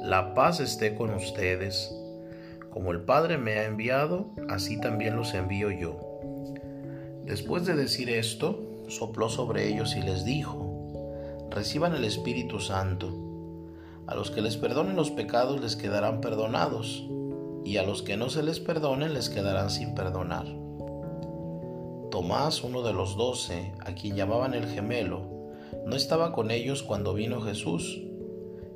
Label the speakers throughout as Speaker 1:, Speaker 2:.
Speaker 1: La paz esté con ustedes. Como el Padre me ha enviado, así también los envío yo. Después de decir esto, sopló sobre ellos y les dijo, Reciban el Espíritu Santo. A los que les perdonen los pecados les quedarán perdonados, y a los que no se les perdonen les quedarán sin perdonar. Tomás, uno de los doce, a quien llamaban el gemelo, no estaba con ellos cuando vino Jesús,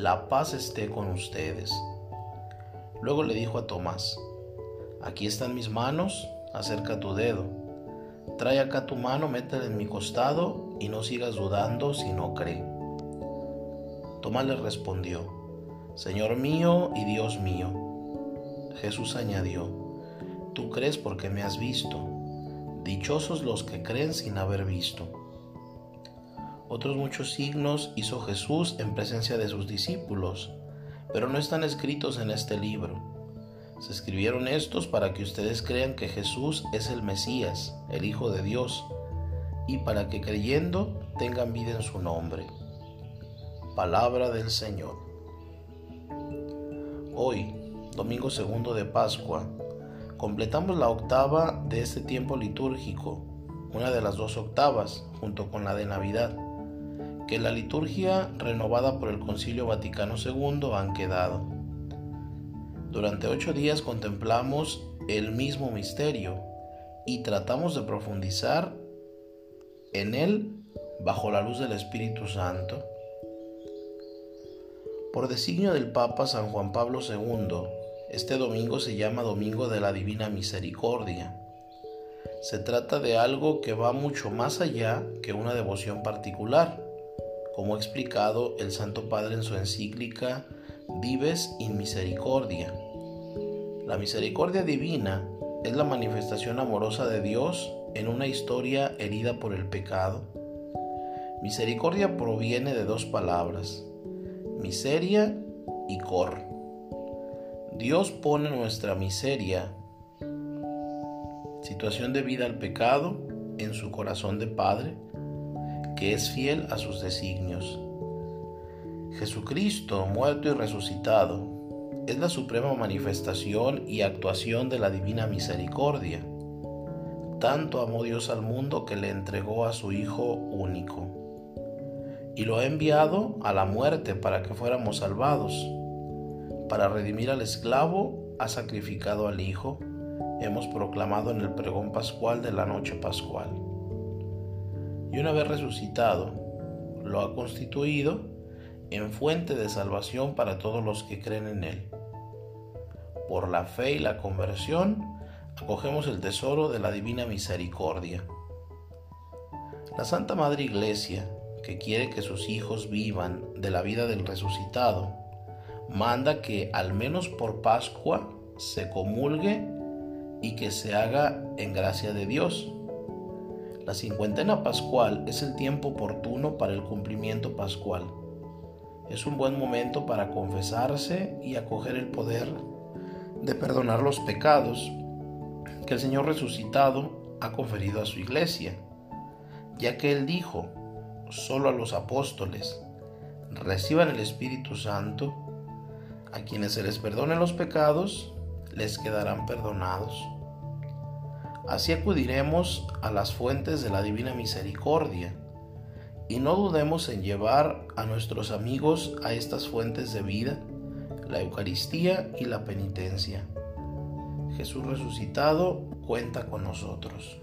Speaker 1: La paz esté con ustedes. Luego le dijo a Tomás, Aquí están mis manos, acerca tu dedo. Trae acá tu mano, métela en mi costado y no sigas dudando si no cree. Tomás le respondió, Señor mío y Dios mío. Jesús añadió, Tú crees porque me has visto. Dichosos los que creen sin haber visto. Otros muchos signos hizo Jesús en presencia de sus discípulos, pero no están escritos en este libro. Se escribieron estos para que ustedes crean que Jesús es el Mesías, el Hijo de Dios, y para que creyendo tengan vida en su nombre. Palabra del Señor. Hoy, domingo segundo de Pascua, completamos la octava de este tiempo litúrgico, una de las dos octavas, junto con la de Navidad, que la liturgia renovada por el Concilio Vaticano II han quedado. Durante ocho días contemplamos el mismo misterio y tratamos de profundizar en él bajo la luz del Espíritu Santo. Por designio del Papa San Juan Pablo II, este domingo se llama Domingo de la Divina Misericordia. Se trata de algo que va mucho más allá que una devoción particular, como ha explicado el Santo Padre en su encíclica Vives in Misericordia. La misericordia divina es la manifestación amorosa de Dios en una historia herida por el pecado. Misericordia proviene de dos palabras, miseria y cor. Dios pone nuestra miseria, situación de vida al pecado, en su corazón de Padre, que es fiel a sus designios. Jesucristo, muerto y resucitado, es la suprema manifestación y actuación de la divina misericordia. Tanto amó Dios al mundo que le entregó a su Hijo único, y lo ha enviado a la muerte para que fuéramos salvados para redimir al esclavo, ha sacrificado al Hijo, hemos proclamado en el pregón pascual de la noche pascual. Y una vez resucitado, lo ha constituido en fuente de salvación para todos los que creen en Él. Por la fe y la conversión, acogemos el tesoro de la divina misericordia. La Santa Madre Iglesia, que quiere que sus hijos vivan de la vida del resucitado, manda que al menos por Pascua se comulgue y que se haga en gracia de Dios. La cincuentena pascual es el tiempo oportuno para el cumplimiento pascual. Es un buen momento para confesarse y acoger el poder de perdonar los pecados que el Señor resucitado ha conferido a su iglesia, ya que Él dijo, solo a los apóstoles, reciban el Espíritu Santo a quienes se les perdonen los pecados, les quedarán perdonados. Así acudiremos a las fuentes de la divina misericordia y no dudemos en llevar a nuestros amigos a estas fuentes de vida, la Eucaristía y la penitencia. Jesús resucitado cuenta con nosotros.